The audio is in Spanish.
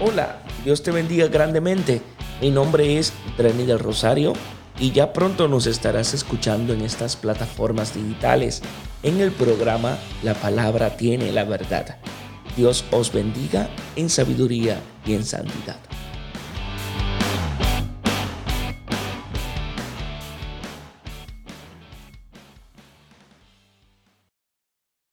Hola, Dios te bendiga grandemente. Mi nombre es Dreni del Rosario y ya pronto nos estarás escuchando en estas plataformas digitales en el programa La Palabra tiene la verdad. Dios os bendiga en sabiduría y en santidad.